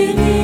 Singing.